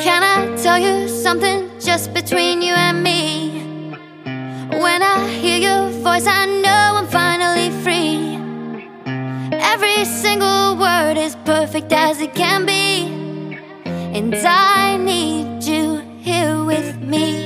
Can I tell you something just between you and me? When I hear your voice, I know I'm finally free. Every single word is perfect as it can be. And I need you here with me.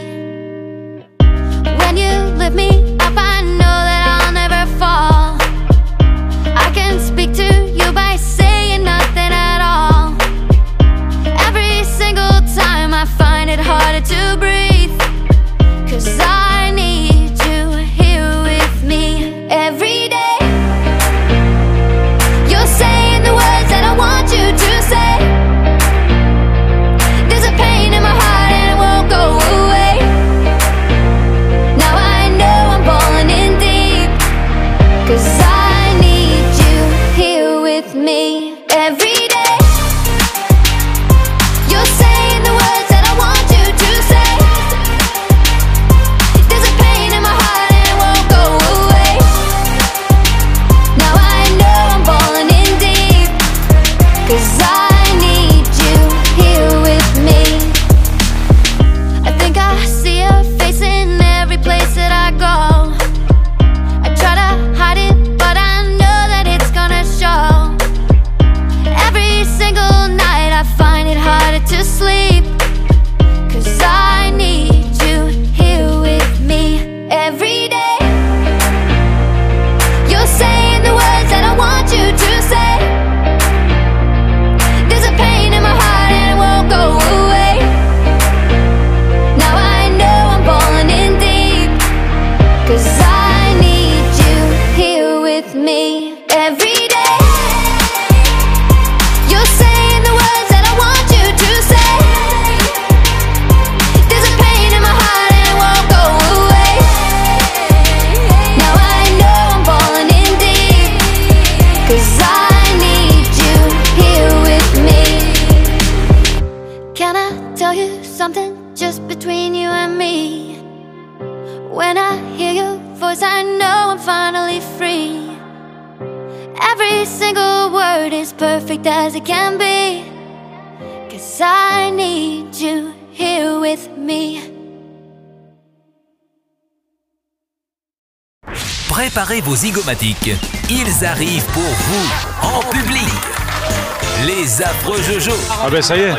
Préparez vos zygomatiques. Ils arrivent pour vous, en public. Les affreux Jojo. Ah ben ça y est.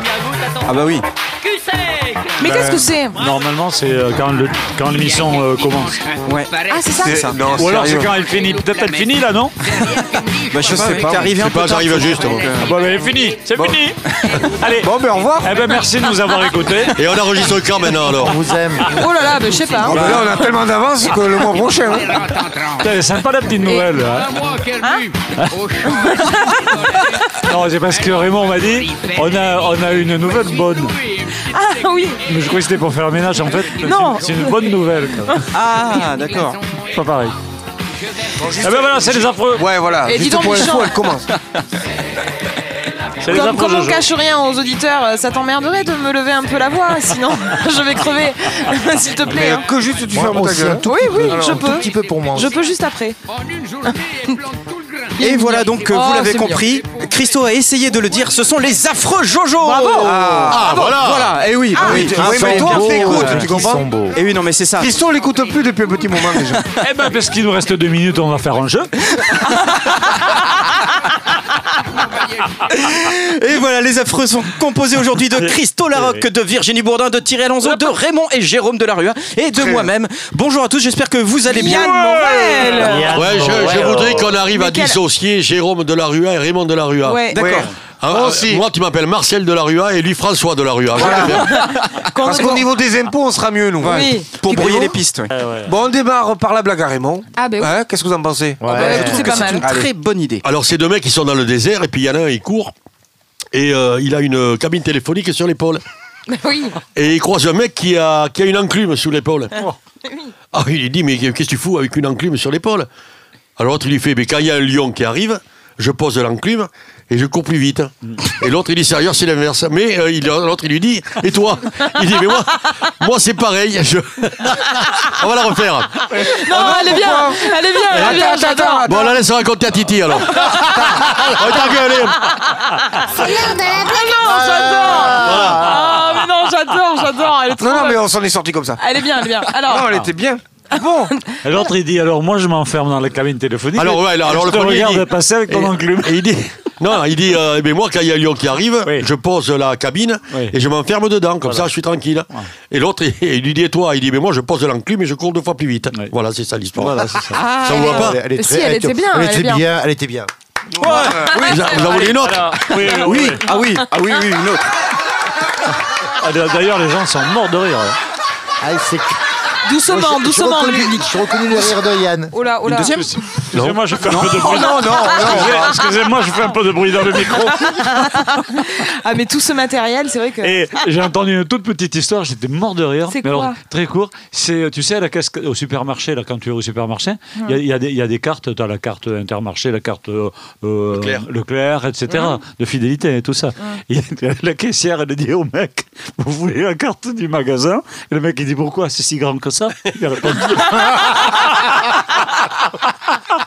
Ah bah oui. Mais qu'est-ce que c'est? Normalement, c'est euh, quand le- quand l'émission euh, commence. Ouais. Ah, c'est ça C'est ça. Non, Ou alors c'est sérieux. quand elle finit. Peut-être elle finit là, non? Bah, je sais pas. T'es arrivé un Je sais peu pas, tard, j'arrive juste, donc, euh, Ah bah, ben, fini. C'est fini. Allez. Bon, ben au revoir. Eh ben merci de nous avoir écoutés. Et on enregistre quand maintenant alors vous aime. Oh là là, bah, je sais pas. Ah bah là, on a tellement d'avance que le mois prochain. hein. Putain, Elle sympa la petite nouvelle. hein. Non, c'est parce que Raymond m'a dit on a, on a une nouvelle bonne. Ah oui. Mais je croyais que c'était pour faire le ménage en fait. Non. C'est une bonne nouvelle. quoi. Ah, d'accord. Pas pareil. Eh ben voilà, c'est les affreux. Ouais, voilà. Et dis Juste donc, pour Michel. elle commence. C'est les Comme, affreux comme on Jojo. cache rien aux auditeurs, euh, ça t'emmerderait de me lever un peu la voix, sinon je vais crever. S'il te plaît. Mais hein. que juste tu fermes un gueule. tout Oui, oui, je Un peux. petit peu pour moi. Je aussi. peux juste après. Et voilà donc, euh, Oh, vous l'avez c'est compris, Christo a essayé de le dire, ce sont les affreux Jojo Bravo. Ah, voilà. Voilà, et oui, bah oui, ah, oui, sont mais toi on t'écoute, tu comprends sont beaux. Et oui, non mais c'est ça. Christo, on l'écoute plus depuis un petit moment déjà. Eh ben parce qu'il nous reste deux minutes, on va faire un jeu. Et voilà, les affreux sont composés aujourd'hui de Christo Larocque, de Virginie Bourdin, de Thierry Alonso, de Raymond et Jérôme Delarue et de moi-même. Bonjour à tous, j'espère que vous allez bien. Yann Morel. Ouais, je, je voudrais qu'on arrive à dissocier Jérôme de la Rua et Raymond de la Rua. Ouais. D'accord. Ah, ah, moi, tu m'appelles Marcel de la Rua et lui François de la Rua. Parce qu'au niveau des impôts, on sera mieux, nous. Oui. Pour brouiller les pistes. ouais. Bon, on démarre par la blague à Raymond. Ah, ben oui. Hein, Qu'est-ce que vous en pensez Ouais. je trouve C'est pas que c'est mal. une très bonne idée. Alors, c'est deux mecs qui sont dans le désert et puis il y en a un, il court et euh, il a une cabine téléphonique sur l'épaule. Oui. Et il croise un mec qui a, qui a une enclume sous l'épaule. Ah, il lui dit, mais qu'est-ce que tu fous avec une enclume sur l'épaule? Alors l'autre, il lui fait, mais quand il y a un lion qui arrive, je pose l'enclume et je cours plus vite. Et l'autre, il dit, sérieux, c'est l'inverse. Mais euh, il- l'autre, il lui dit, et toi? Il dit, mais moi, moi c'est pareil. je- On va la refaire. Non, elle est bien. Elle est bien, elle est bien, j'adore. Bon, on la laisse raconter à Titi alors. Oh, ta gueule, allez. C'est l'heure de la blague. Non, j'adore. Ah, mais elle est trop Non, non, mais on s'en est sorti comme ça. Elle est bien, elle est bien. Alors, Non, elle était bien. Bon, Et l'autre, il dit alors moi, je m'enferme dans la cabine téléphonique. Alors, ouais, alors, je le te premier, il regarde dit- passer avec ton Et- enclume. Et il dit. Non, il dit, euh, mais moi, quand il y a un lion qui arrive, Oui. je pose la cabine Oui. et je m'enferme dedans, comme ça, je suis tranquille. Et l'autre, il, il lui dit, et toi? Il dit, mais moi, je pose l'enclume et je cours deux fois plus vite. Voilà, c'est ça l'histoire. Ça. ah, Ça vous va pas Elle, est Si, elle était bien, Elle est était bien. bien. Elle était bien. Vous, en- vous en voulez une autre Alors, oui, oui, Oui, oui. ah oui, ah oui, oui, une autre. Ah, D'ailleurs, les gens sont morts de rire. Ah, doucement, Moi, je- je doucement, le reconnais- public. Je reconnais le rire de Yann. Oh là, oh là. deuxième Excusez-moi, je fais un peu de bruit. non, non, non. Excusez- Excusez-moi, je fais un peu de bruit dans le micro. Ah, mais tout ce matériel, c'est vrai que. Et j'ai entendu une toute petite histoire, j'étais mort de rire. C'est quoi Très court. C'est, tu sais, à la caisse, au supermarché, là, quand tu es au supermarché, il y a- il y, a des- il y a des cartes. Tu as la carte Intermarché, la carte euh, euh, Leclerc. Leclerc, etc. De fidélité et tout ça. Et la caissière, elle dit au mec Vous voulez la carte du magasin? Et le mec, il dit Pourquoi C'est si grand que ça? Il a répondu.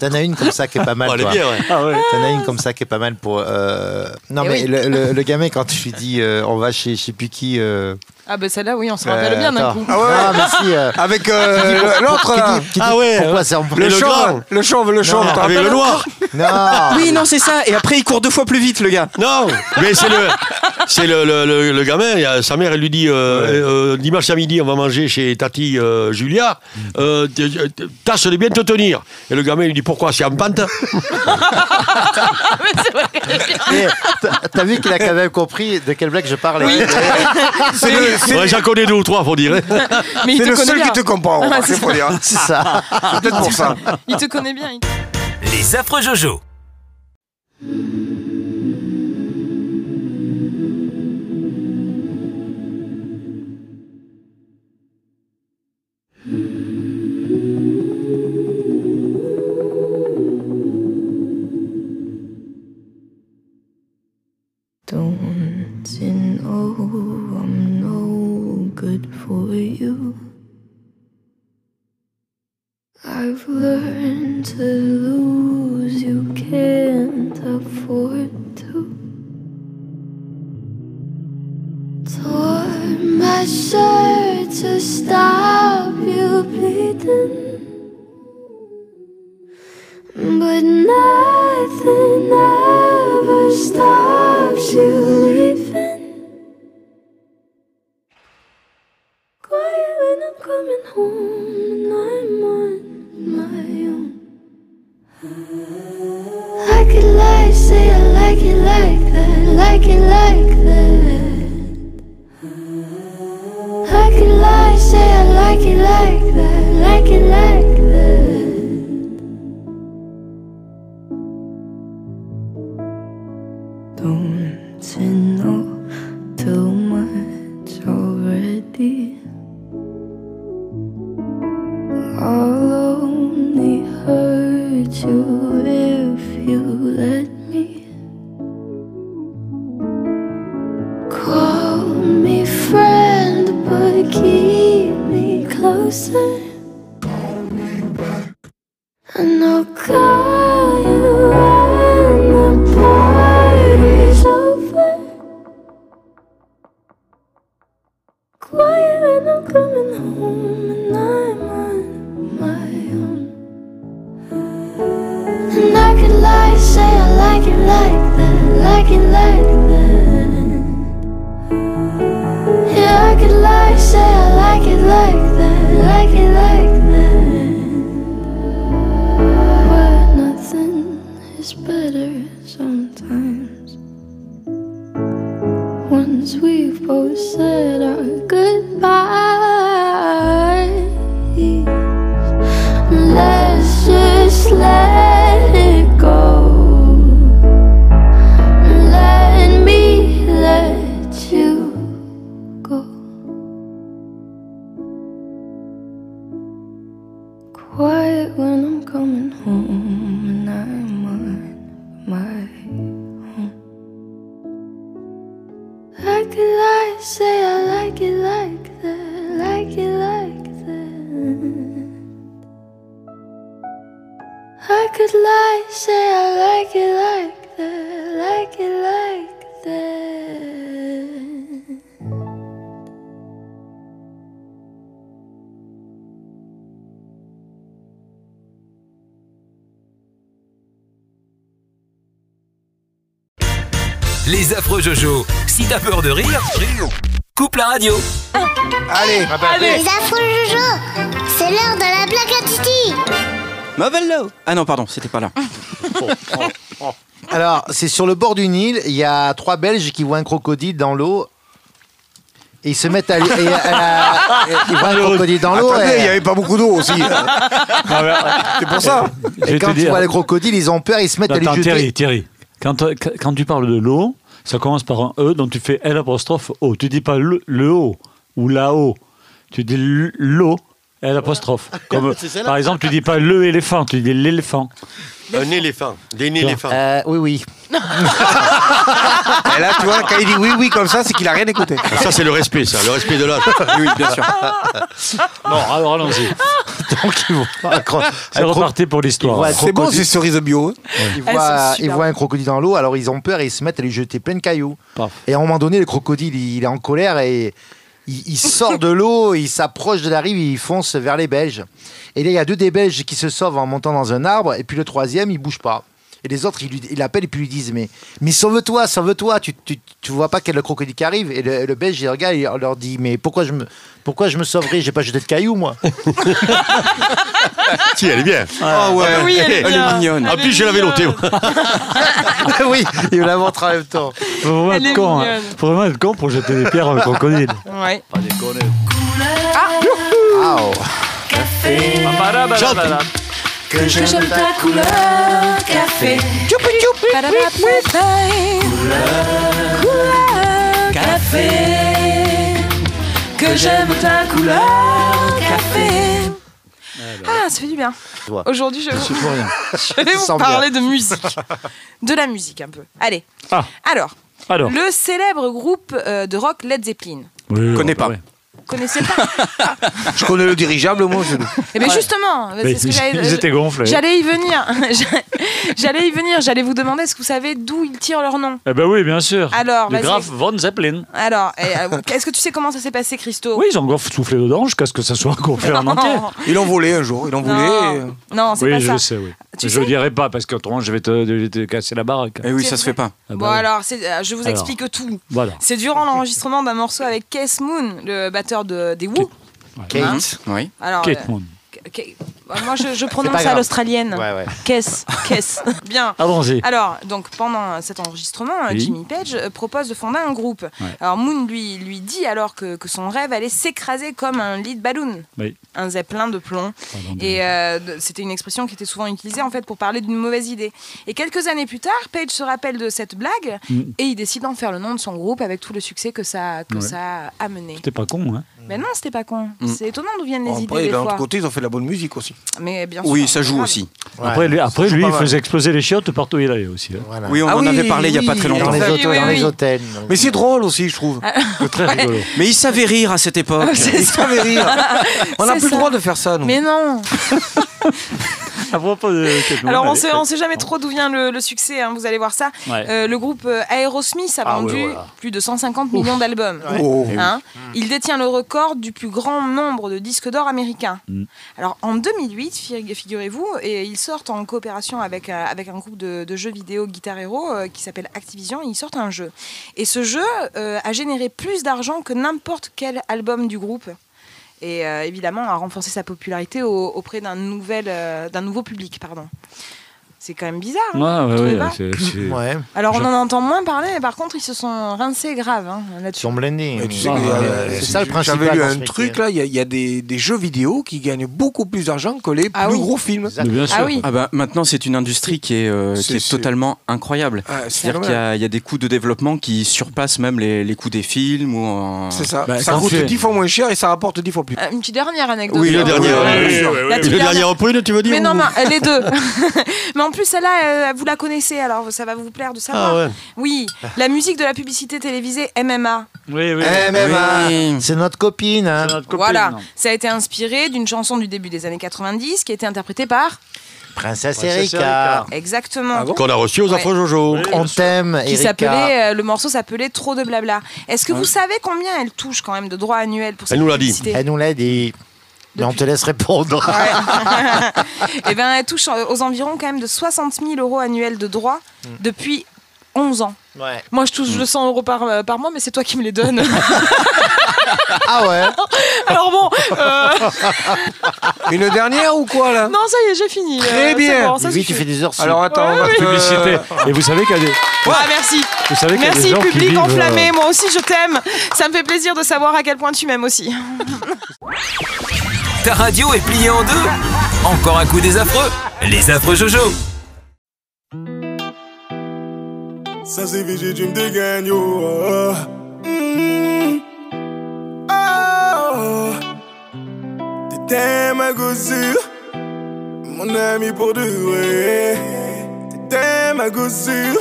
T'en as une comme ça qui est pas mal. Oh, toi. bien, ouais. Ah ouais. T'en as une comme ça qui est pas mal pour. euh, Non, Eh mais oui. le, le- le gamin, quand tu lui dis euh, on va chez, je sais plus qui. euh, Ah, bah celle-là, oui, on se rappelle euh, bien d'un coup. Ah ouais, Non, mais si. euh, Avec euh, l'autre, Ah ouais, Pourquoi c'est en Le chauve, le chauve, le chauve. Avec le noir Non Oui, non, c'est ça. Et après, il court deux fois plus vite, le gars. Non, mais c'est le, c'est le, le, le- le gamin. il y a- sa mère, elle lui dit euh, euh, dimanche à midi, on va manger chez Tati euh, Julia. Euh, tâche de bien te tenir. Et le gamin lui dit pourquoi C'est en pente Mais t'as- T'as vu qu'il a quand même compris de quelle blague je parlais. C'est le, c'est- Ouais, J'en connais deux ou trois, faut dire. hein. Mais il c'est te le connaît seul bien. qui te comprend. Ah, remarque, c'est faut dire. C'est ça. C'est peut-être pour ça. Il te connaît bien. il- Les affreux Jojo. like like like. Les affreux Jojo, si t'as peur de rire, coupe la radio. Allez, Allez. les affreux Jojo, c'est l'heure de la blague à Titi. Mavello Ah non, pardon, c'était pas là. Alors, c'est sur le bord du Nil, il y a trois Belges qui voient un crocodile dans l'eau. Et ils se mettent à. et à- et ils voient un crocodile dans l'eau. attendez, il n'y avait pas beaucoup d'eau aussi. C'est pour ça. Je vais Et quand ils dire. voient les crocodiles, ils ont peur, ils se mettent à les Attends, jeter. Thierry, Thierry. Quand, euh, quand- quand tu parles de l'eau, ça commence par un E, donc tu fais L apostrophe O. Tu dis pas le, le O ou la O. Tu dis l- l'eau, L apostrophe. Comme, par exemple, tu dis pas le éléphant, tu dis l'éléphant. Un éléphant. Des éléphants. Euh, oui, oui. Et là, tu vois, quand il dit oui, oui comme ça, c'est qu'il a rien écouté. Ça, c'est le respect, ça. Le respect de l'âge. Oui, bien sûr. Non, alors allons-y. donc, ils vont- c'est reparti pour l'histoire. C'est bon, c'est cerise bio. hein. Ils voient, ils un crocodile dans l'eau, alors ils ont peur et ils se mettent à lui jeter plein de cailloux. Paf. Et à un moment donné, le crocodile, il, il est en colère et il, sort de l'eau, il s'approche de la rive, il fonce vers les Belges. Et là, il y a deux des Belges qui se sauvent en montant dans un arbre, et puis le troisième, il bouge pas. Et les autres, ils lui- ils l'appellent et puis ils lui disent Mais, mais sauve-toi, sauve-toi, tu, tu, tu vois pas quel est le crocodile qui arrive Et le, le Belge, il regarde, il leur dit Mais pourquoi je me, pourquoi je me sauverai? J'ai pas jeté de cailloux, moi. Si, elle est bien. Ah ouais, Oui, elle est bien. mignonne. Plus, est je l'avais noté. oui, il me la montre en même temps. Faut vraiment Elle être con. hein. Faut vraiment être con pour jeter des pierres à un crocodile. Ouais. Ah, Que j'aime ta couleur café. Padadapapay. Couleur café. Que j'aime ta couleur café. Ah, ça fait du bien. Aujourd'hui, je, C'est pour rien. je vais vous parler de musique. De la musique, un peu. Allez. Ah. Alors, Alors. le célèbre groupe euh, de rock Led Zeppelin. Oui, Connais ouais, pas. ouais. Connaissez pas Je connais le dirigeable, moi. Je... Eh bien justement, c'est ce que j'allais- Ils étaient gonflés. J'allais y venir. J'allais y venir. J'allais vous demander est-ce que vous savez d'où ils tirent leur nom Eh ben oui, bien sûr. Alors, Le. Graf von Zeppelin. Alors, eh, euh, est-ce que tu sais comment ça s'est passé, Christo Oui, ils ont gonflé- soufflé dedans jusqu'à ce que ça soit gonflé en entier. Ils l'ont volé un jour. Ils l'ont volé. et- Non, non c'est Oui, pas je ça. sais, oui. Tu je sais le dirai pas parce qu'autrement je vais te, je vais te casser la baraque. Eh oui, ça se fait pas. Ah bah Bon oui. alors, euh, je vous Alors. explique tout. Voilà. C'est durant l'enregistrement d'un morceau avec Keith Moon, le batteur de, des Who. Kate. Oui. Alors, Kate euh, Moon. Bah, moi je, je prononce à l'australienne. Ouais, ouais. Bien. Allons-y. Alors, donc pendant cet enregistrement, euh, Oui. Jimmy Page euh, propose de fonder un groupe. Alors Moon lui, lui dit alors que, que son rêve allait s'écraser comme un lead balloon, Oui. un zeppelin de plomb. Pardon, Et euh, de- c'était une expression qui était souvent utilisée en fait pour parler d'une mauvaise idée. Et quelques années plus tard, Page se rappelle de cette blague Mm. et il décide d'en faire le nom de son groupe avec tout le succès que ça, que ça a amené. T'es pas con, hein Mais non, c'était pas con. Mm. C'est étonnant d'où viennent les idées Après, des d'un autre côté, ils ont fait de la bonne musique aussi. Mais bien sûr. Oui, ça joue aussi. Après, lui, après, il faisait exploser les chiottes partout où il allait aussi. hein. Voilà. Oui, on Ah en oui, avait parlé il y a pas très Dans longtemps. les, Oui, hôtels, oui, dans les hôtels. Mais c'est drôle aussi, je trouve. C'est très rigolo. Mais il savait rire à cette époque. Ils savaient rire. On n'a plus le droit de faire ça, nous. Mais non. À propos de Kate Moon, Alors on allez, sait, jamais trop d'où vient le, le succès. hein, vous allez voir ça. Ouais. Euh, le groupe euh, Aerosmith a Ah, vendu ouais, voilà. plus de 150 millions d'albums. Oh. Hein Il détient le record du plus grand nombre de disques d'or américains. Mm. Alors en 2008, fi- figurez-vous, et ils sortent en coopération avec, euh, avec un groupe de, de jeux vidéo Guitar Hero euh, qui s'appelle Activision. Ils sortent un jeu. Et ce jeu euh, a généré plus d'argent que n'importe quel album du groupe. Et euh, évidemment a renforcé sa popularité au- auprès euh, d'un nouveau public. Pardon. C'est quand même bizarre. hein, Ouais, ouais, pas ouais, c'est- c'est- Ouais, Alors on en entend moins parler, mais par contre ils se sont rincés grave hein, ils là-dessus. sont blindés. Mais tu sais euh, c'est ça le principal. J'avais lu un truc là, il y a, il y a des, des jeux vidéo qui gagnent beaucoup plus d'argent que les Ah plus oui. gros films. Bien sûr. Ah oui. Ah bah maintenant c'est une industrie qui est, euh, qui est totalement incroyable. Ah, c'est C'est-à-dire qu'il y, a- il y a des coûts de développement qui surpassent même les, les coûts des films ou. C'est ça. Bah, ça coûte tu- 10 fois moins cher et ça rapporte 10 fois plus. Euh, Une petite dernière anecdote. Oui. La petite le dernière- dernier prune, tu veux dire Mais non, non, les deux. mais plus, celle-là, euh, vous la connaissez, alors ça va vous plaire de savoir. Ah ouais. Oui, la musique de la publicité télévisée MMA. Oui, oui. MMA, Oui. c'est notre copine. hein. C'est notre copine, voilà, non. ça a été inspiré d'une chanson du début des années 90 qui a été interprétée par. Princesse Princesse Erika. Erika. Exactement. Ah bon Qu'on a reçu aux Ouais. affreux Jojo. On t'aime, qui Erika. s'appelait, euh, le morceau s'appelait Trop de blabla. Est-ce que vous savez combien elle touche quand même de droits annuels pour cette Elle nous l'a dit. Elle nous l'a dit. Mais on te laisse répondre. Eh bien, elle touche euh, aux environs quand même de 60 000 euros annuels de droits depuis 11 ans. Ouais. Moi, je touche 200 euros par, euh, par mois, mais c'est toi qui me les donnes. Ah ouais Alors bon, euh, Une dernière ou quoi là? Non, ça y est, j'ai fini. Très Euh, bien. bon, ça Oui, tu fais des heures. Alors attends, on va te- Publicité. Et vous savez qu'il y a des, Ah, merci. vous savez qu'il y a des Merci, gens qui public vivent, enflammé. euh, Moi aussi, je t'aime. Ça me fait plaisir de savoir à quel point tu m'aimes aussi. Ta radio est pliée en deux Encore un coup des affreux Les affreux Jojo Ça c'est VG, tu me dégaines, yo. Oh. Mm. Oh. T'étais ma gossure, mon ami pour de vrai. T'étais ma gossure,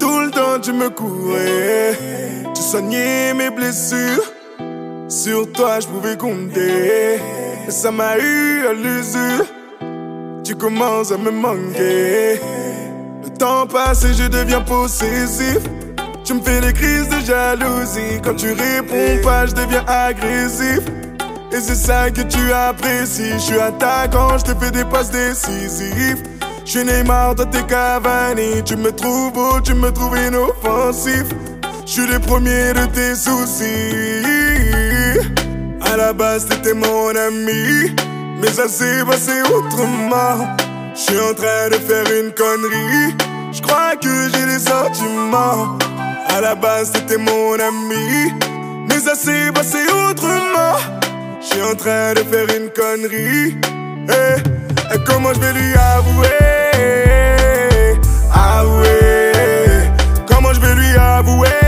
tout le temps tu me courais. Tu soignais mes blessures, sur toi je pouvais compter. Ça m'a eu à l'usure, tu commences à me manquer. Le temps passe et je deviens possessif. Tu me fais des crises de jalousie. Quand tu réponds pas, je deviens agressif. Et c'est ça que tu apprécies. Je suis attaquant, je te fais des passes décisives. Je suis Neymar, toi t'es Cavani. Tu me trouves beau, tu me trouves inoffensif. Je suis le premier de tes soucis. La base, t'étais mon ami. Mais ça s'est passé autrement. Je suis en train de faire une connerie. Je crois que j'ai des sentiments. À la base, t'étais mon ami. Mais ça s'est passé autrement. Je suis en train de faire une connerie. Eh, et comment je vais lui avouer? Avouer. Comment je vais lui? Avouer?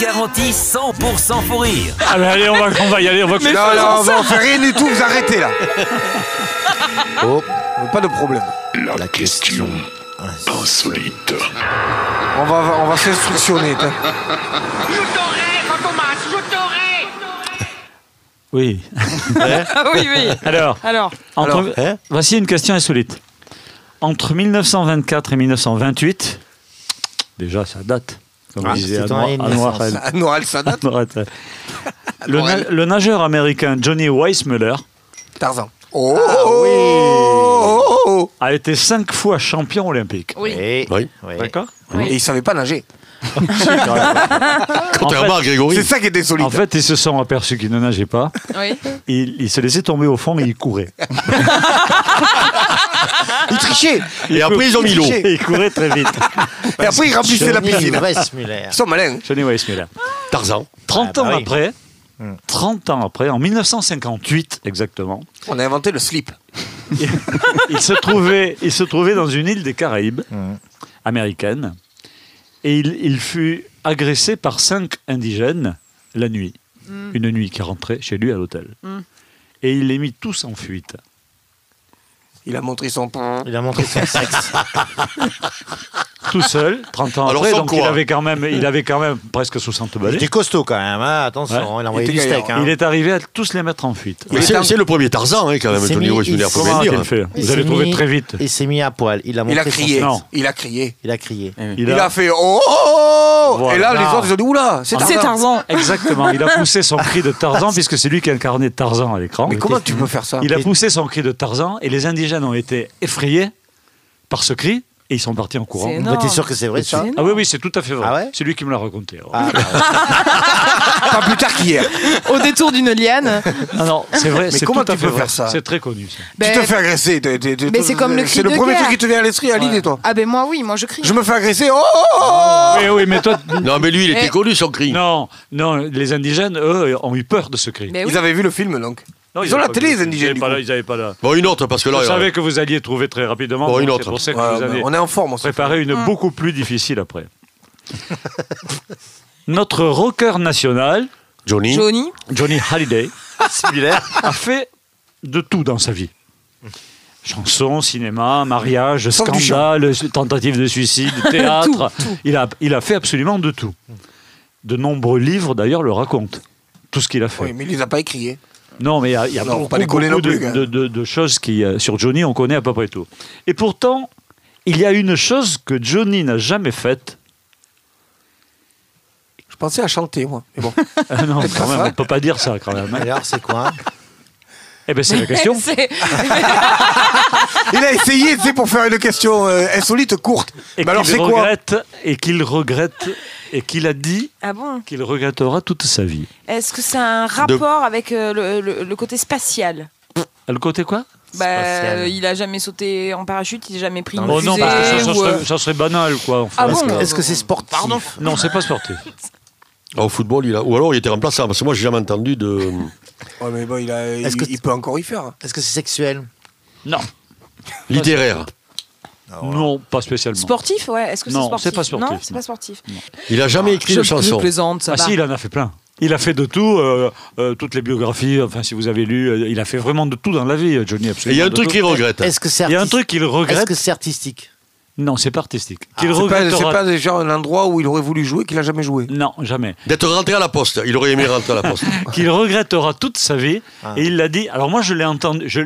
Garantie 100% fou rire. Ah, mais allez, on va, on va y aller. On va Non, non, on va en faire rien du tout, vous arrêtez là. Oh, Pas de problème. La question insolite. On va, on va s'instructionner. t'as. Oui. Ah oui, oui. Alors, Alors, entre- Alors, hein voici une question insolite. Entre 1924 et 1928, déjà ça date, comme Ah, disait Anwar- Noël Sadat, le, le nageur américain Johnny Weissmuller Tarzan. Oh, Ah, oh, oui. oh, oh, oh. a été cinq fois champion olympique. oui. Oui. Oui. Oui. D'accord Et il savait pas nager. Contrairement à Grégory. C'est ça qui était solide. En fait, ils se sont aperçus qu'il ne nageait pas. Oui. Il, il se laissait tomber au fond et il courait. il trichait. Et après, ils ont mis l'eau. Et il courait très vite. Et après, il remplissait la Johnny piscine. Weissmuller. Ils sont malins. Johnny Weissmuller. Tarzan. 30 Ah, bah ans oui. après, Hmm. 30 ans après, en 1958 exactement, On a inventé le slip. il se trouvait, il se trouvait dans une île des Caraïbes Hmm. américaine et il, il fut agressé par cinq indigènes la nuit. Une nuit qui rentrait chez lui à l'hôtel. Mm. Et il les mit tous en fuite. Il a montré son. Il a montré son sexe. Tout seul, 30 ans Alors, après, sans donc il avait, quand même, il avait quand même presque 60 Il balais. était costaud quand même, hein, attention, Ouais. il a envoyé Il du était steak. gaillard. hein. Il est arrivé à tous les mettre en fuite. Mais c'est c'est le premier Tarzan, hein, quand même, Il s'est Tony mis- Weissmuller, il faut bien Comment le a-t-il dire. fait Il Vous s'est allez trouver mis- très vite. Il s'est mis à poil. Il a, Il a montré son crié. Non. Il a crié. Il a crié. Il a fait oh, oh, Voilà. Et là, les autres, ils ont dit Oula, c'est Tarzan. Tarzan. Exactement, il a poussé son cri de Tarzan puisque c'est lui qui incarnait Tarzan à l'écran. Mais comment tu peux faire ça Il a poussé son cri de Tarzan et les indigènes ont été effrayés par ce cri et ils sont partis en courant. C'est Mais énorme. T'es sûr que c'est vrai ça Ah oui, oui, c'est tout à fait vrai. Ah ouais c'est lui qui me l'a raconté. Ah, bah, Pas plus tard qu'hier. Au détour d'une liane. Non, non, c'est vrai. Mais c'est comment tout à tu fait peux vrai. faire ça C'est très connu. ça. Ben, Tu te fais agresser. t'es- t'es- t'es- Mais c'est comme le cri C'est le de premier guerre. truc qui te vient à l'esprit à l'idée, toi. Ah ben moi oui, moi je crie. Je me fais agresser. Oh, oh, oh Oui, oui, mais toi. Non, mais lui, il était Eh. connu, son cri. Non, non, les indigènes, eux, ont eu peur de ce cri. Mais oui. Ils avaient vu le film, donc. Non, Ils ont la télé, les indigènes, Ils du n'avaient pas, ils là. Bon, une autre, parce que là. Je savais que vous alliez trouver très rapidement. Bon, une autre. Pour ça que Ouais, vous avez on est en forme, on préparé une beaucoup plus difficile après. Notre rocker national, Johnny. Johnny. Johnny Hallyday, similaire. a fait de tout dans sa vie. Chansons, cinéma, mariage, scandale, tentative de suicide, théâtre. Il, a, il a fait absolument de tout. De nombreux livres, d'ailleurs, le racontent. Tout ce qu'il a fait. Oui, mais il les a pas écriés. Non, mais il y a, il y a Non, faut beaucoup, pas déconner beaucoup non de, plus, hein. de- de- de choses qui, euh, sur Johnny, on connaît à peu près tout. Et pourtant, il y a une chose que Johnny n'a jamais faite. Je pensais à chanter, moi. Mais bon. Ah non, quand même, on ne peut pas dire ça quand même. hein. Alors, c'est quoi? Eh bien, c'est la question. C'est- Il a essayé, tu sais, pour faire une question euh, insolite courte. Et Mais alors, qu'il c'est quoi regrette, et qu'il regrette, et qu'il a dit Ah bon qu'il regrettera toute sa vie. Est-ce que ça a un rapport avec euh, le, le- le côté spatial? Ah, Le côté quoi? Bah, euh, Il a jamais sauté en parachute, il a jamais pris une Oh non, parce que ça, ça ou, serait, euh, ça serait banal, quoi. Ah Est-ce bon que- Est-ce que c'est sportif? Pardon Non, c'est pas sportif. Ah, Au football, il a. Ou alors, il était remplaçant, parce que moi, j'ai jamais entendu de. Ouais, mais bon, il, a, il, Est-ce que il peut encore y faire. Est-ce que c'est sexuel Non, littéraire. non, pas spécialement. Sportif, ouais. Est-ce que c'est Non, sportif c'est pas sportif, Non, c'est pas sportif. Il a jamais écrit Je, de chanson. plaisante, ça Ah va. si, il en a fait plein. Il a fait de tout, euh, euh, toutes les biographies, enfin si vous avez lu, euh, il a fait vraiment de tout dans la vie, Johnny, Et absolument. il y a un truc qu'il regrette. Est-ce que c'est Il y a un artistique truc qu'il Est-ce regrette. que c'est artistique Non, c'est pas artistique. Qu'il C'est pas, c'est regrettera. pas déjà un endroit où il aurait voulu jouer qu'il a jamais joué. Non, jamais. D'être rentré à la poste. Il aurait aimé rentrer à la poste. Qu'il regrettera toute sa vie. Ah. Et il l'a dit. Alors moi, je l'ai entendu. Je...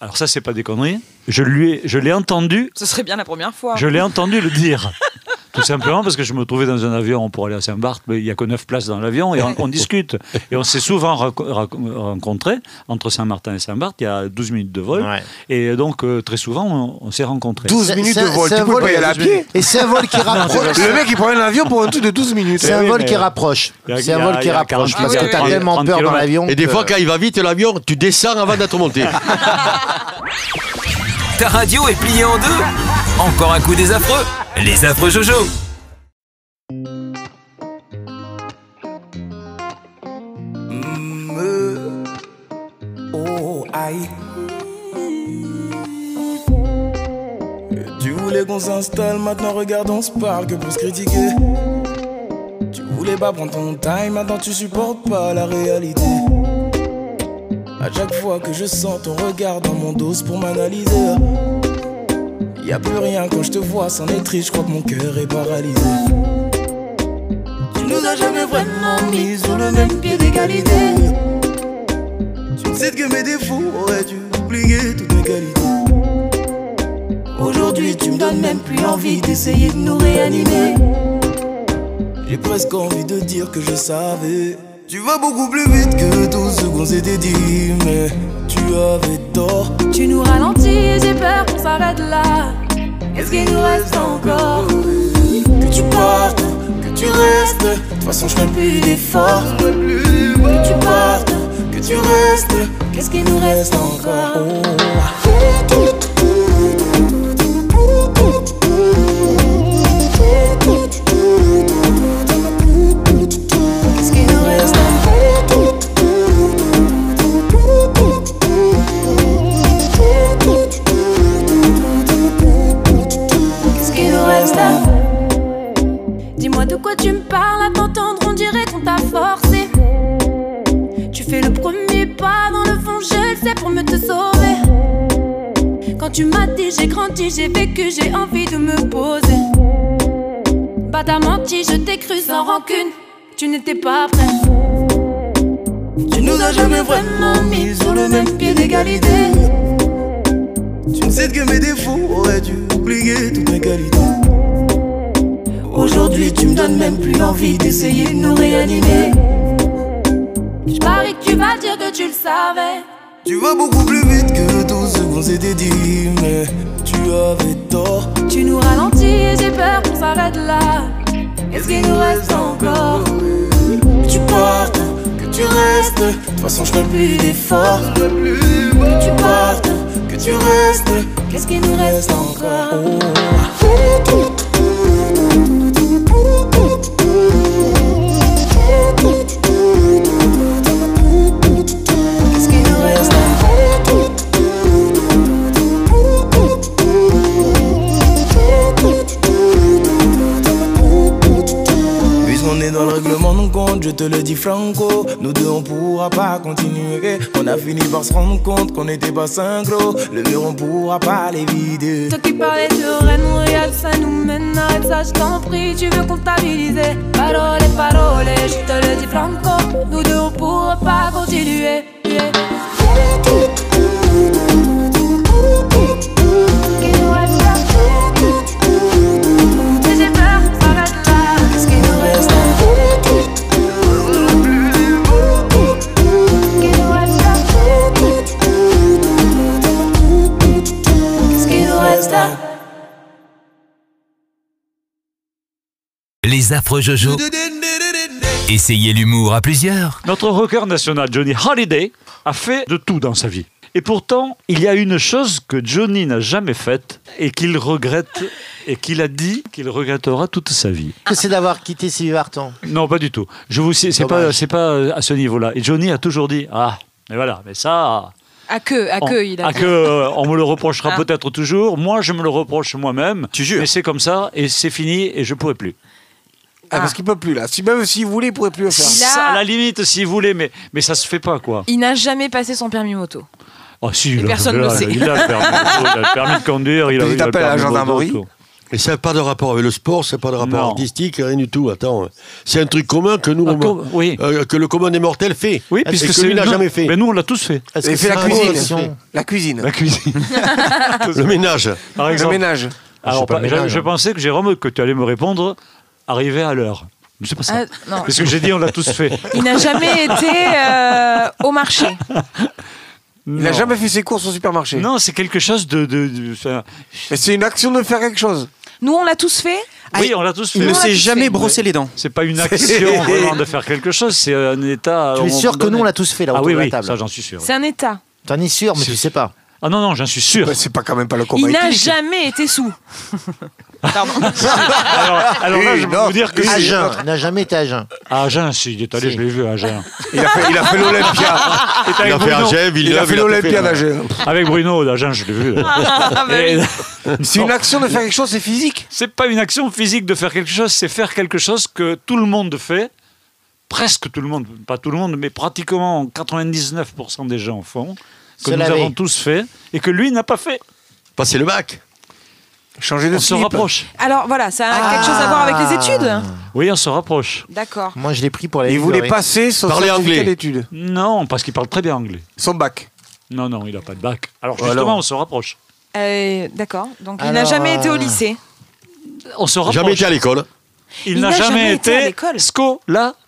Alors ça, c'est pas des conneries. Je lui, ai- je l'ai entendu. Ce serait bien la première fois. Je l'ai entendu le dire. Tout simplement parce que je me trouvais dans un avion pour aller à Saint-Barth, mais il n'y a que 9 places dans l'avion et on, on discute. Et on s'est souvent rencontrés entre Saint-Martin et Saint-Barth, il y a 12 minutes de vol. Ouais. Et donc, euh, très souvent, on, on s'est rencontrés. 12 C'est- minutes de vol. Tu peux vol pas y aller à pied Et c'est un vol qui rapproche. Le mec, il prend un avion pour un truc de 12 minutes. C'est un vol qui rapproche. C'est un vol qui rapproche 40 parce que t'as tellement 30 peur dans l'avion. Et des fois, quand il va vite, l'avion, tu descends avant d'être monté. Ta radio est pliée en deux Encore un coup des affreux Les affreux Jojo Oh, aïe. Tu voulais qu'on s'installe, maintenant regarde, on se parle que pour se critiquer. Tu voulais pas prendre ton time, maintenant tu supportes pas la réalité. À chaque fois que je sens ton regard dans mon dos pour m'analyser. Y a plus rien quand je te vois, c'en est triste, je crois que mon cœur est paralysé. Tu nous as jamais vraiment mis sur le même pied d'égalité. Tu sais que mes défauts auraient dû oublier toutes mes qualités. Aujourd'hui, tu me donnes même plus envie d'essayer de nous réanimer. J'ai presque envie de dire que je savais. Tu vas beaucoup plus vite que tout ce qu'on s'était dit, mais tu avais tort. Tu nous ralentis j'ai peur qu'on s'arrête là. Qu'est-ce qu'il nous reste encore? Que tu partes, que tu restes. De toute façon, je ferai plus d'efforts. Que tu partes, que tu restes. Qu'est-ce qu'il nous reste encore? Tu m'as dit j'ai grandi, j'ai vécu, j'ai envie de me poser. Bah t'as menti, je t'ai cru sans rancune, tu n'étais pas prêt. Tu nous as jamais vraiment mis sur le même pied d'égalité. Tu ne sais que mes défauts auraient dû oublier toutes mes qualités. Aujourd'hui, tu me donnes même plus envie d'essayer de nous réanimer. Je parie que tu vas dire que tu le savais. Tu vas beaucoup plus vite que qu'on s'était dit, mais tu avais tort. Tu nous ralentis et j'ai peur qu'on s'arrête là. Qu'est-ce qu'il nous reste encore Que tu partes, que tu restes. De toute façon, je plus d'efforts. Que tu partes, que tu restes. Qu'est-ce qu'il nous reste encore est dans le règlement de compte, je te le dis franco. Nous deux on pourra pas continuer. On a fini par se rendre compte qu'on n'était pas synchro. Le mur on pourra pas les vider. Toi qui parlais de Rennes, Montréal, ça nous mène. Arrête ça, je t'en prie, tu veux comptabiliser. Parole, parole, je te le dis franco. Nous deux on pourra pas continuer. Yeah. Les affreux Jojo. Essayez l'humour à plusieurs. Notre rocker national Johnny Holiday a fait de tout dans sa vie. Et pourtant, il y a une chose que Johnny n'a jamais faite et qu'il regrette et qu'il a dit qu'il regrettera toute sa vie. Que c'est d'avoir quitté Sylvie Vartan. Non, pas du tout. Je vous sais, c'est pas, c'est pas à ce niveau-là. Et Johnny a toujours dit ah, mais voilà, mais ça. À que, à on- que, il a à que, euh, on me le reprochera Ah. peut-être toujours. Moi, je me le reproche moi-même. Tu jures Mais c'est comme ça et c'est fini et je pourrai plus. Ah, parce qu'il peut plus là. Si même s'il voulait, il pourrait plus le faire. Il a- Ça, à la limite, si vous voulez, mais, mais ça se fait pas, quoi. Il n'a jamais passé son permis moto. Oh, si, Et il a- personne il a- le sait. Il a le permis, il a le permis de conduire, il a, Il il a le t'appelle à la permis gendarmerie. Et ça n'a pas de rapport avec le sport, ça n'a pas de rapport Non. artistique, rien du tout. Attends, c'est un truc commun que nous, Ah, on- com- oui. euh, que le commun des mortels fait. Oui, puisque que c'est lui n'a jamais fait. Mais nous, on l'a tous fait. Est-ce Et que fait la un cuisine. La cuisine. La cuisine. Le ménage. Par Le exemple. ménage. Alors, pas je, ménage, je hein. pensais que Jérôme, que tu allais me répondre, arriver à l'heure. C'est pas ça. Ah, non. Parce que j'ai dit, on l'a tous fait. Il n'a jamais été euh, au marché. Il n'a jamais fait ses courses au supermarché. Non, c'est quelque chose de. c'est une action de faire quelque chose. Nous, on l'a tous fait. oui, on l'a tous fait. Il ne s'est jamais fait. brossé les dents. C'est pas une action vraiment de faire quelque chose, c'est un état. Tu es sûr que nous, on l'a tous fait là Ah oui, de la oui, table ça j'en suis sûr. C'est un état. T'en es sûr, mais tu sais pas. Ah non, non, j'en suis sûr. Bah, c'est pas quand même pas le Il combat n'a éthique. jamais été sous. Pardon. Alors, alors là, je peux vous dire que jeun, il n'a jamais été à jeun. À Agen, si, il est allé, Si. je l'ai vu à Agen. Il a fait, il a fait l'Olympia. Il a fait Agen. Il a fait l'Olympia d'Agen. Avec Bruno d'Agen, je l'ai vu. Ah, bah C'est une action de faire quelque chose, c'est physique. C'est pas une action physique de faire quelque chose, c'est faire quelque chose que tout le monde fait, presque tout le monde, pas tout le monde, mais pratiquement 99% des gens font, que Se nous laver. avons tous fait, et que lui n'a pas fait. Passer le bac. Changer de On se rapproche. Alors voilà, ça a quelque chose à voir avec les études Oui, on se rapproche. D'accord. Moi, je l'ai pris pour la Il voulait passer son Parler certificat anglais. d'études. Non, parce qu'il parle très bien anglais. Son bac. Non, non, il n'a pas de bac. Alors Alors. justement, on se rapproche. Euh, D'accord. Donc il n'a Alors, jamais été au euh, lycée. On se rapproche. Jamais été à l'école. Il, Il n'a jamais, jamais été à l'école.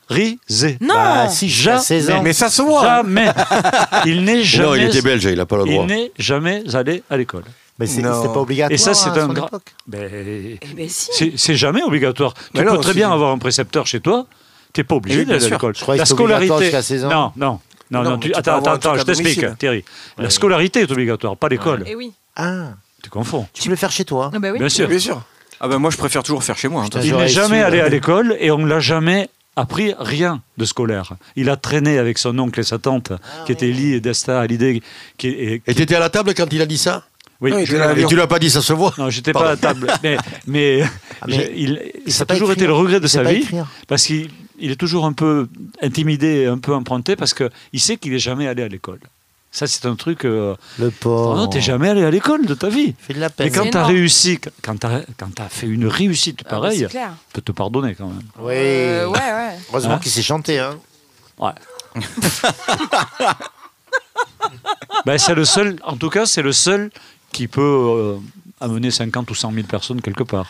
Scolarisé. Non. Bah, si, jusqu'à 16 ans. Jamais. Mais ça se voit. Jamais. il n'est jamais. Non, il était belge, il n'a pas le droit. Il n'est jamais allé à l'école. Mais c'était pas obligatoire. Et ça, c'est à un gra-. Ben, ben si. c'est jamais obligatoire. Mais tu non, peux très bien avoir un précepteur chez toi. Tu n'es pas obligé Oui, d'aller à l'école. La scolarité. jusqu'à 16 ans. Non, non. Non, Non, non, tu- attends, attends, je t'explique. Thierry. La scolarité est obligatoire, pas l'école. Eh oui. Ah, Tu confonds. tu peux le faire chez toi. Ah bah oui. Bien sûr. Bien sûr. Ah ben moi je préfère toujours faire chez moi. hein, Il n'est jamais allé à l'école et on ne l'a jamais appris rien de scolaire. Il a traîné avec son oncle et sa tante, qui étaient Lee et Desta à l'idée. Qui, et, Et t'étais à la table quand il a dit ça? Oui, je- là. Et tu l'as pas dit, ça se voit. non, j'étais pas à la table. Mais, mais, Ah, mais il, il ça a toujours écrire. été le regret de sa vie, écrire. parce qu'il il est toujours un peu intimidé, et un peu emprunté, parce qu'il sait qu'il n'est jamais allé à l'école. Ça, c'est un truc. Euh, Le pauvre. non, t'es jamais allé à l'école de ta vie. Fait de la Et peine. quand C'est tu as énorme. réussi, quand tu as, fait une réussite Ah pareille, je peux te pardonner quand même. Oui. Euh, ouais, ouais. Heureusement Hein qu'il s'est chanté. Hein. Ouais. ben, c'est le seul, en tout cas, c'est le seul qui peut euh, amener 50 ou 100 000 personnes quelque part.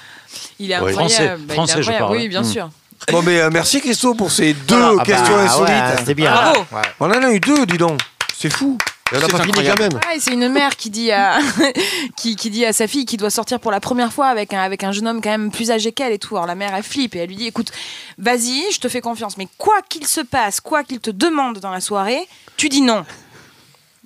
Il est incroyable. Français, Bah, il est français, je parle. Oui, bien Mm. sûr. Bon, mais euh, merci Christo pour ces deux Ah bah, questions ouais, insolites. C'était bien. Bravo. Ouais. On en a eu deux, dis donc. C'est fou. N'a C'est pas fini incroyable. quand même. Ouais, c'est une mère qui dit, à, qui, qui dit à sa fille qui doit sortir pour la première fois avec un, avec un jeune homme quand même plus âgé qu'elle et tout. Alors la mère, elle flippe et elle lui dit Écoute, vas-y, je te fais confiance, mais quoi qu'il se passe, quoi qu'il te demande dans la soirée, tu dis non.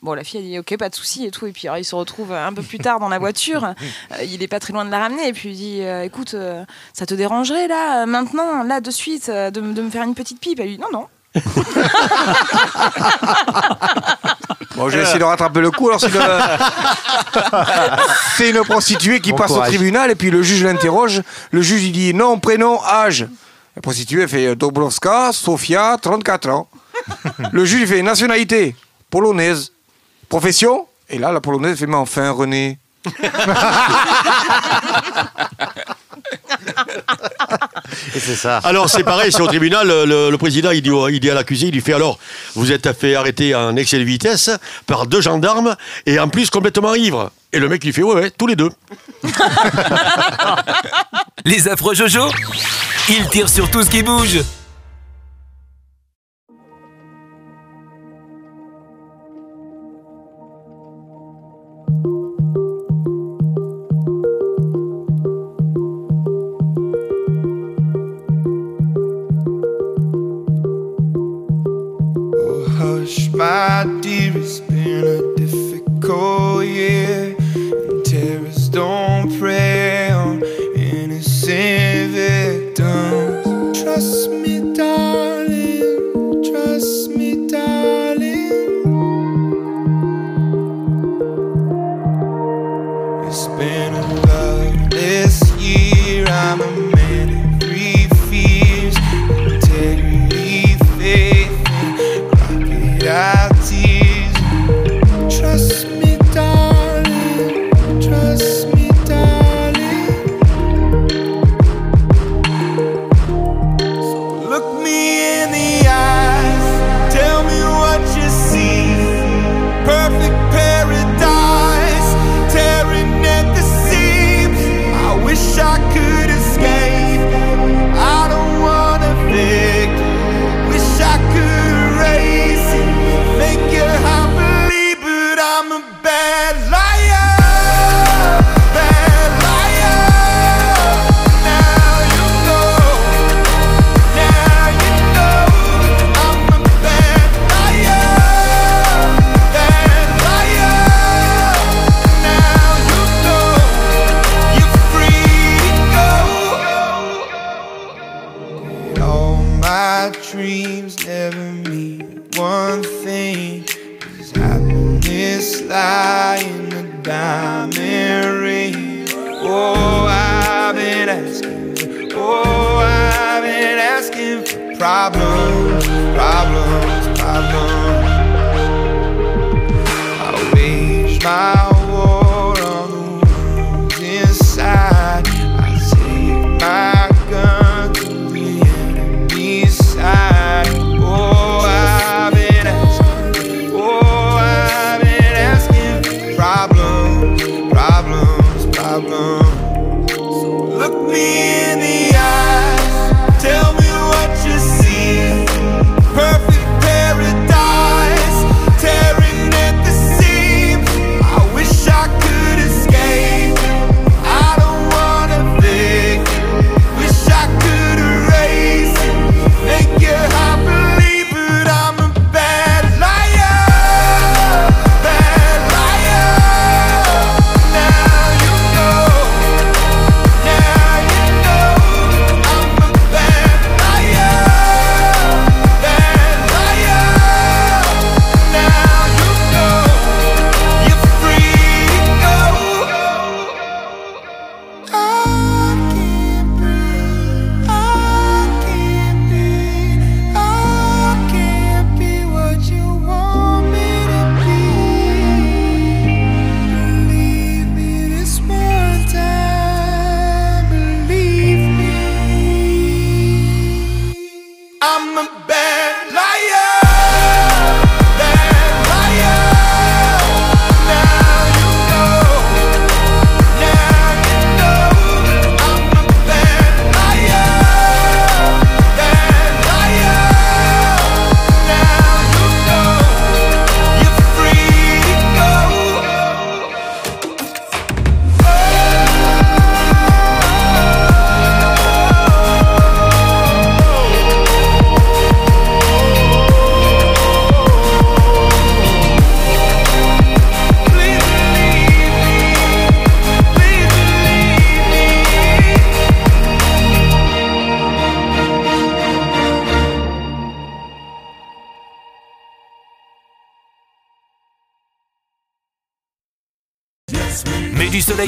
Bon, la fille, elle dit Ok, pas de souci et tout. Et puis alors, il se retrouve un peu plus tard dans la voiture. Euh, il est pas très loin de la ramener. Et puis il dit euh, Écoute, euh, ça te dérangerait là, maintenant, là, de suite, de, de me faire une petite pipe? Elle lui dit Non, non. Bon, j'ai essayé de rattraper le coup. Alors, c'est, le- c'est une prostituée qui Bon passe courage. au tribunal et puis le juge l'interroge. Le juge il dit nom, prénom, âge. La prostituée fait Dobrowska, Sofia, 34 ans. le juge il fait nationalité, polonaise. Profession Et là, la polonaise fait mais enfin, René. Et c'est ça. Alors c'est pareil, c'est au tribunal, le, le- le président il dit, au- il dit à l'accusé, il lui fait alors, vous êtes fait arrêter en excès de vitesse par deux gendarmes et en plus complètement ivre. Et le mec il fait ouais ouais, tous les deux. Les affreux Jojo Ils tirent sur tout ce qui bouge my dear, it's been a difficult year. And been asking. Oh, I've been asking for problems, problems, problems. I wage my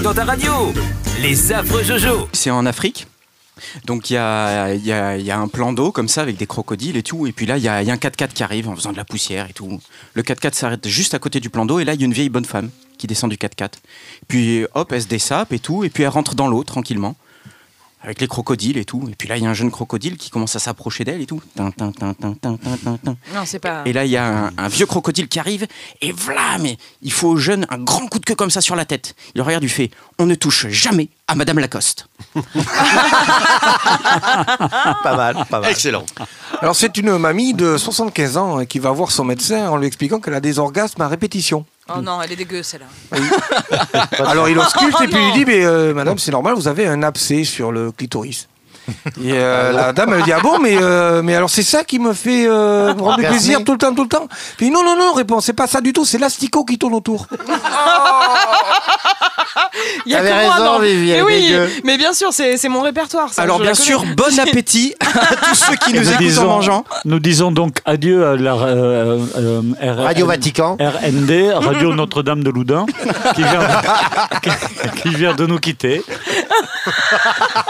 dans ta radio. Les affreux Jojo. C'est en Afrique. Donc il y a, y a- un plan d'eau comme ça avec des crocodiles et tout. Et puis là, il y a, y a un 4x4 qui arrive en faisant de la poussière et tout. Le 4x4 s'arrête juste à côté du plan d'eau et là, il y a une vieille bonne femme qui descend du 4x4. Puis hop, elle se dessape et tout. Et puis elle rentre dans l'eau tranquillement. Avec les crocodiles et tout. Et puis là, il y a un jeune crocodile qui commence à s'approcher d'elle et tout. Tin, tin, tin, tin, tin, tin, tin, tin. Non, c'est pas. Et là, il y a un, un vieux crocodile qui arrive, et voilà, mais il faut au jeune un grand coup de queue comme ça sur la tête. Il le regarde, il fait On ne touche jamais à Madame Lacoste. pas mal, pas mal. Excellent. Alors c'est une mamie de 75 ans hein, qui va voir son médecin en lui expliquant qu'elle a des orgasmes à répétition. Oh non, elle est dégueu celle-là. Alors il ausculte Oh et puis il dit mais euh, madame c'est normal vous avez un abcès sur le clitoris. Et euh, la dame elle dit ah bon mais euh, mais alors c'est ça qui me fait euh, me rendre du plaisir tout le temps tout le temps? Puis non non non répond c'est pas ça du tout c'est l'asticot qui tourne autour. Il y a que moi, raison, elle Mais oui, dégueu. mais bien sûr, c'est mon répertoire. ça, Alors bien sûr, bon appétit à tous ceux qui Et nous écoutent en mangeant. nous disons donc adieu à la euh, euh, R- Radio Vatican. RND, Radio Notre-Dame de Loudun, qui vient, qui, qui vient de nous quitter.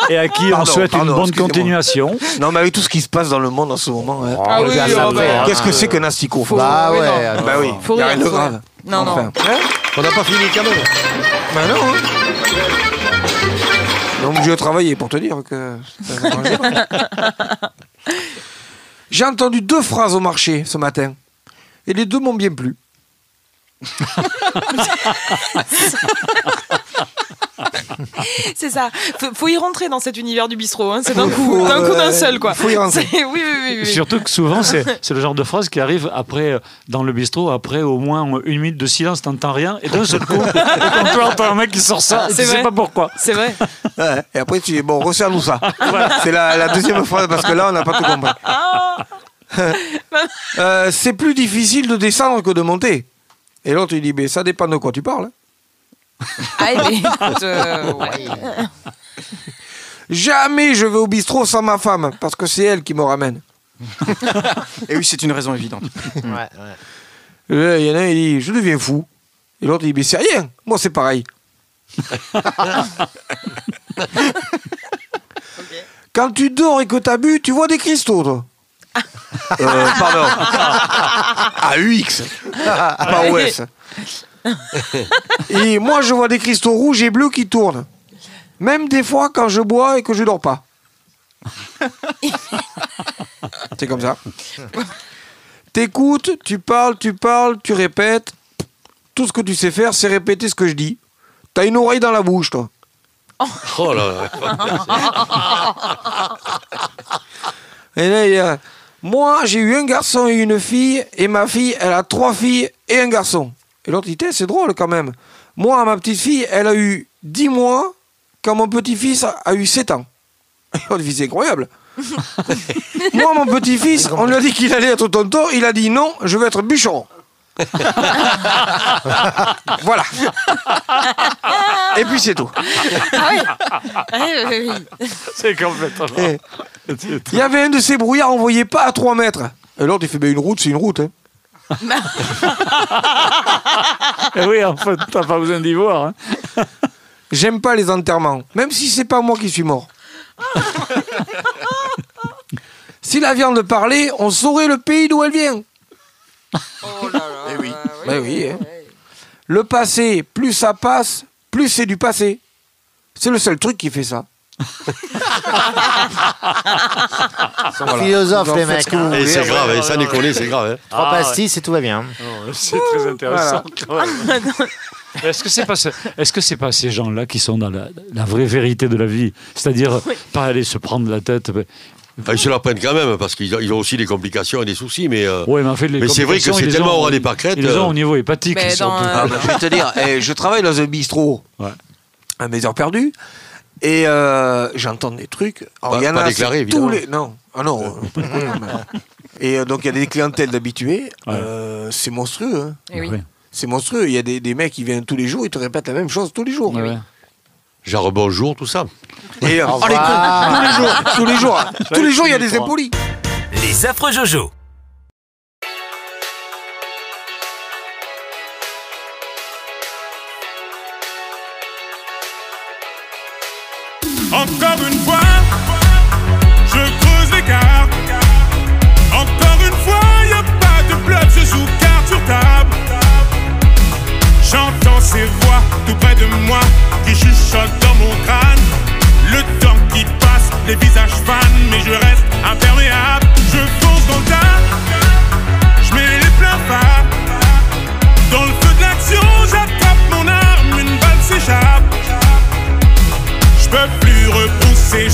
Et à qui on souhaite pardon, une bonne continuation. Non mais avec tout ce qui se passe dans le monde en ce moment. hein. Ah oui, oh, bah. Qu'est-ce que c'est qu'un asticot Bah ouais. Bah oui, Faut y a rire, rien de grave. Non, non. Hein On n'a pas fini quand même. Bah non. hein. Donc je travaillais pour te dire que. J'ai entendu deux phrases au marché ce matin. Et les deux m'ont bien plu. C'est ça. Faut, faut y rentrer dans cet univers du bistrot. hein. C'est d'un coup, d'un coup, d'un seul, quoi. faut y rentrer. C'est- Oui, oui, oui. oui. Surtout que souvent, c'est c'est le genre de phrase qui arrive après, euh, dans le bistrot, après au moins une minute de silence, t'entends rien, et d'un seul coup, quand tu entends un mec qui sort ça, tu C'est sais pas pourquoi. C'est vrai. Ouais, Et après tu dis, bon, resserre-nous ça. C'est la, la deuxième phrase parce que là, on n'a pas tout compris. Euh, c'est plus difficile de descendre que de monter. Et l'autre, il dit, mais ça dépend de quoi tu parles. Ah, mais écoute, euh, ouais. Jamais je vais au bistrot sans ma femme, parce que c'est elle qui me ramène. Et oui, c'est une raison évidente. Ouais, ouais. Et là, Il y en a un, il dit, je deviens fou. Et l'autre, il dit, mais c'est rien, moi c'est pareil. Quand tu dors et que t'as bu, tu vois des cristaux, toi. Euh, pardon. AUX, pas OS. Et moi, je vois des cristaux rouges et bleus qui tournent. Même des fois quand je bois et que je dors pas. C'est comme ça. T'écoutes, tu parles, tu parles, tu répètes. Tout ce que tu sais faire, c'est répéter ce que je dis. T'as une oreille dans la bouche, toi. Oh là là. Et là, il y a... Moi, j'ai eu un garçon et une fille, et ma fille, elle a trois filles et un garçon. Et l'autre dit, c'est drôle quand même. Moi, ma petite fille, elle a eu 10 mois, quand mon petit-fils a- a eu 7 ans. Et l'autre dit, c'est incroyable. Moi, mon petit-fils, on lui a dit qu'il allait être tonton, il a dit non, je veux être bûcheron. voilà. Et puis c'est tout. Ah oui. Ah oui, oui, oui. C'est complètement. Il y avait un de ces brouillards, on voyait pas à 3 mètres. Et l'autre, il fait, ben, une route, c'est une route. hein. Oui, en fait, t'as pas besoin d'y voir. hein. J'aime pas les enterrements, même si c'est pas moi qui suis mort. si la viande parlait, on saurait le pays d'où elle vient. Eh oui. Oui, hein. Le passé, plus ça passe, plus c'est du passé. C'est le seul truc qui fait ça. Voilà. en les mecs, hein. Et c'est grave, hein, ça déconner, c'est grave. hein. Trois Ah, pastilles, et tout va bien. Oh, C'est très intéressant. quand même. Est-ce que c'est pas ce- est-ce que c'est pas ces gens-là qui sont dans la, la vraie vérité de la vie, c'est-à-dire pas aller se prendre la tête. mais- Ah, ils se la prennent quand même, parce qu'ils ont, ils ont aussi des complications et des soucis, mais, euh, Ouais, mais en fait, les mais c'est vrai que complications, c'est ils les tellement ont- au ras des pâquerettes. Ils les ont euh, au niveau hépatique. Mais dans, euh, Ah, bah, je vais te dire, eh, je travaille dans un bistrot Ouais. à mes heures perdues et euh, j'entends des trucs. Alors, Pas- il y en pas a évidemment. tous les non, ah non. euh, et euh, donc il y a des clientèles d'habitués. Ouais. euh, c'est monstrueux. hein. Eh oui. C'est monstrueux. Il y a des, des mecs qui viennent tous les jours, ils te répètent la même chose tous les jours. Ouais, ouais. Genre bonjour, tout ça. Et euh, oh, les tous les jours, tous les jours, tous les jours, il y a des impolis. Les affreux Jojo. Les visages fans, mais je reste imperméable. Je fonce dans le tas, je mets les pleins phares. Dans le feu de l'action, j'attrape mon arme, une balle s'échappe. Je peux plus repousser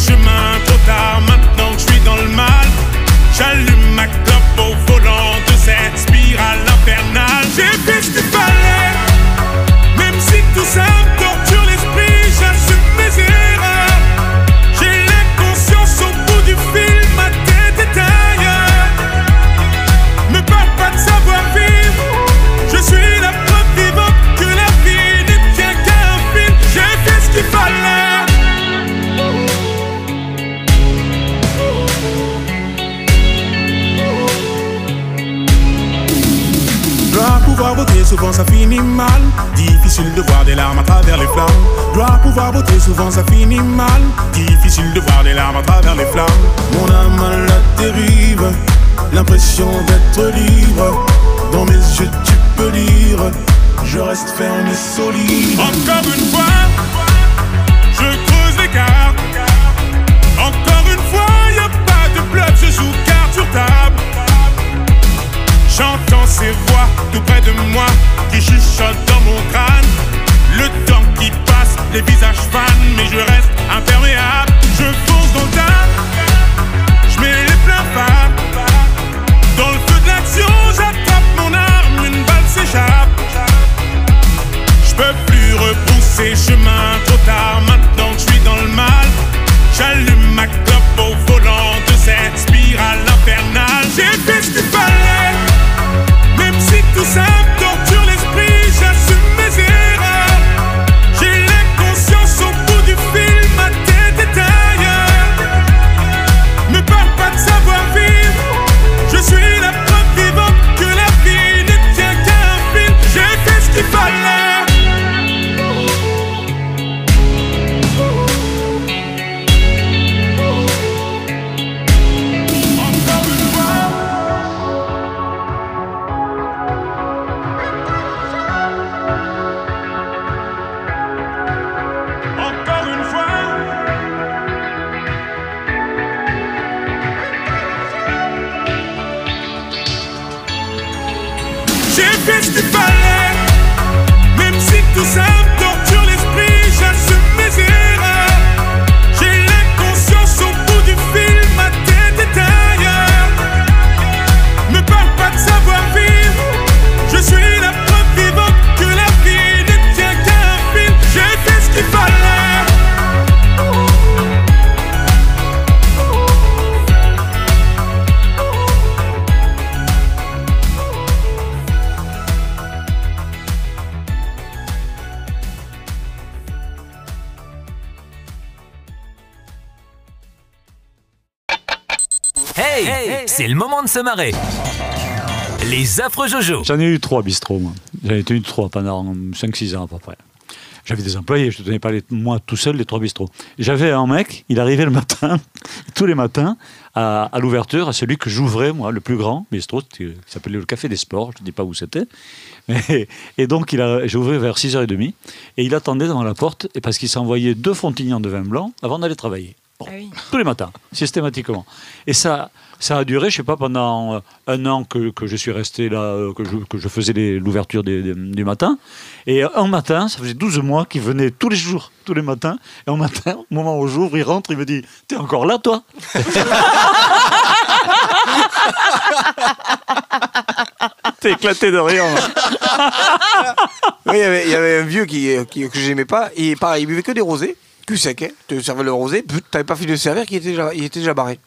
Les affreux Jojo. J'en ai eu trois bistrots, moi. J'en ai eu trois pendant 5-6 ans à peu près. J'avais des employés, je ne tenais pas les- moi tout seul les trois bistrots. J'avais un mec, il arrivait le matin, tous les matins, à, l'ouverture, à celui que j'ouvrais, moi, le plus grand bistrot, qui s'appelait le Café des Sports, je ne dis pas où c'était. Et donc, j'ai ouvert vers 6h30, et il attendait devant la porte, parce qu'il s'envoyait deux fontignons de vin blanc avant d'aller travailler. Bon, Tous les matins, systématiquement. Et ça, ça a duré, je sais pas, pendant euh, un an que, que je suis resté là, euh, que je, que je faisais les- l'ouverture du matin. Et un matin, ça faisait 12 mois qu'il venait tous les jours, tous les matins. Et un matin, au moment où j'ouvre, il rentre, il me dit T'es encore là, toi? T'es éclaté de rire. Oui, il y avait- il y avait un vieux qui, qui- que j'aimais pas. Et pareil, il buvait que des rosés, cul sec. Hein. Tu servais le rosé, put, t'avais pas fini de servir, qu'il était déjà, il était déjà barré.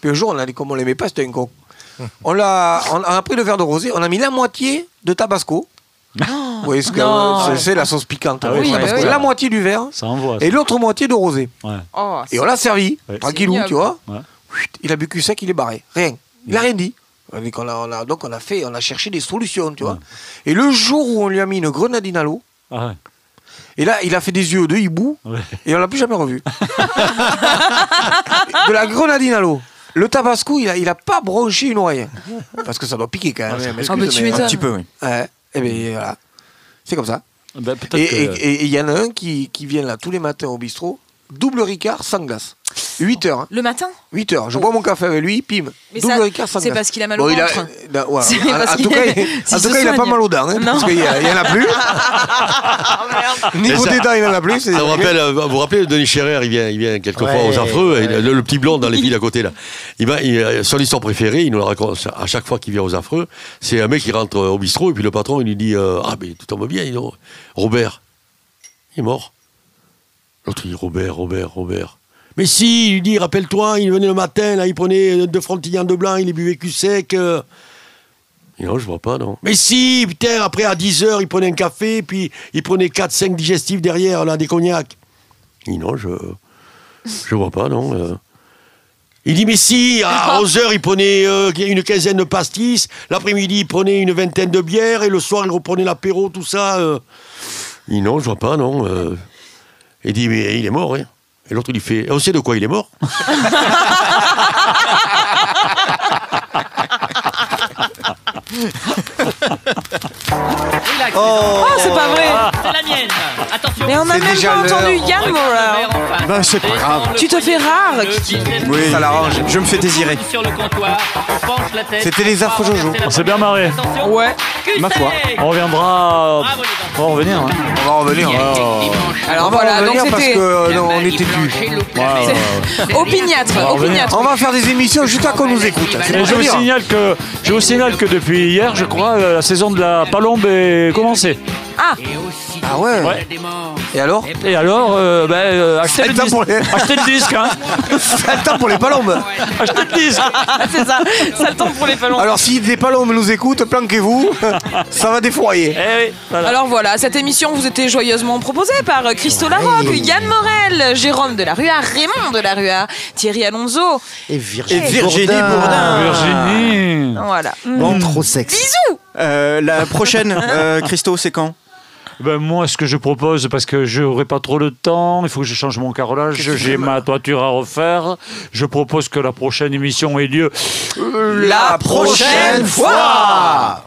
Puis un jour, on a dit, comme on l'aimait pas, c'était un con. On, l'a, on a pris le verre de rosé, on a mis la moitié de tabasco. Vous voyez ce que c'est, c'est la sauce piquante. Ah hein, oui, tabasco. bah oui. La moitié du verre Ça envoie. et l'autre moitié de rosé. Ouais. Oh, Et on l'a servi, Ouais. tranquillou, Génial. tu vois. Ouais. Il a bu cul sec, il est barré. Rien. Il a rien dit. Donc on a, on a- donc on a fait, on a cherché des solutions, tu vois. Et le jour où on lui a mis une grenadine à l'eau, Ah ouais. Et là, il a fait des yeux de hibou et on l'a plus jamais revu. de la grenadine à l'eau. Le tabasco, il a, il a pas bronché une oreille. Parce que ça doit piquer quand même. Ah, excuse, bah, tu mais- m'étonnes. Un petit peu, oui. Ouais. Et bien voilà. C'est comme ça. Ben, que- et- et il y en a un qui, qui vient là tous les matins au bistrot. Double Ricard sans glace. 8 heures. hein. Le matin 8 heures. Je bois mon café avec lui, pim. Mais double ça, Ricard sans c'est glace. parce qu'il a mal au Bon, il a- euh. C'est En- tout cas, il, s'il en tout se cas, il a pas mal aux dents. hein, Non. parce qu'il y, a- il y en a plus. Niveau Mais ça- des dents, il en a plus. c'est- Ça me rappelle, euh, vous vous rappelez, Denis Scherer, il vient, il vient quelquefois Ouais, aux affreux, ouais. le, le petit blond dans les villes à côté là. Il va, il, euh, son histoire préférée, il nous la raconte à chaque fois qu'il vient aux affreux, c'est un mec qui rentre au bistrot et puis le patron il lui dit euh, Ah, mais tout tombe bien, Robert, il est mort. L'autre il dit Robert, Robert, Robert. Mais si, il lui dit Rappelle-toi, il venait le matin, là, il prenait deux frontillants de blanc, il les buvait cul sec. euh. Non, je vois pas, non. Mais si, putain, après à 10h, il prenait un café, puis il prenait 4-5 digestifs derrière, là, des cognacs. Il dit, non, je. Je vois pas, non. euh. Il dit, mais si, à 11h, il prenait euh, une quinzaine de pastis, l'après-midi, il prenait une vingtaine de bières, et le soir, il reprenait l'apéro, tout ça. Il dit, non, je vois pas, non. Il dit, mais il est mort, hein. Et l'autre, il fait, on sait de quoi il est mort Oh, c'est pas vrai C'est la mienne. Attention. Mais on n'a même déjà pas l'heure. entendu Yann Morer Ben, c'est pas grave. Tu te fais rare Kiki Oui, ça l'arrange. Je me fais désirer. Sur le comptoir, on penche la tête. C'était les affreux Jojo. On s'est bien marré. Attention. Ouais Ma foi. On reviendra. Bravo, les enfants. On va revenir. hein. On va revenir. Alors On va voilà, donc revenir parce c'était que non, on était plus. opiniâtre, On va revenir. opiniâtre. On va faire des émissions juste à qu'on nous écoute. C'est Et pas je vous dire. signale que je vous signale que depuis hier, je crois, euh, la saison de la palombe est commencée. Ah, Ah ouais. Ouais. Et alors Et alors, euh, ben, euh, achetez, le disque, pour les- achetez le disque, hein. Ça a le temps pour les palombes. achetez le disque. c'est ça, ça le temps pour les ballons. Alors si des palombes nous écoutent, planquez-vous. Ça va défourailler. Eh oui, voilà. Alors voilà, cette émission vous était joyeusement proposée par Christo Larocque, Yann Morel, Jérôme de la Rua, Raymond de la Rua, Thierry Alonso. Et Virginie, Et Virginie Bourdin. Bourdin. Virginie. Voilà. Bon, trop sexy. Bisous Euh, la prochaine, euh, Christo, c'est quand? Ben moi, ce que je propose, parce que je n'aurai pas trop de temps, il faut que je change mon carrelage, j'ai ma toiture à refaire. Je propose que la prochaine émission ait lieu euh, La prochaine fois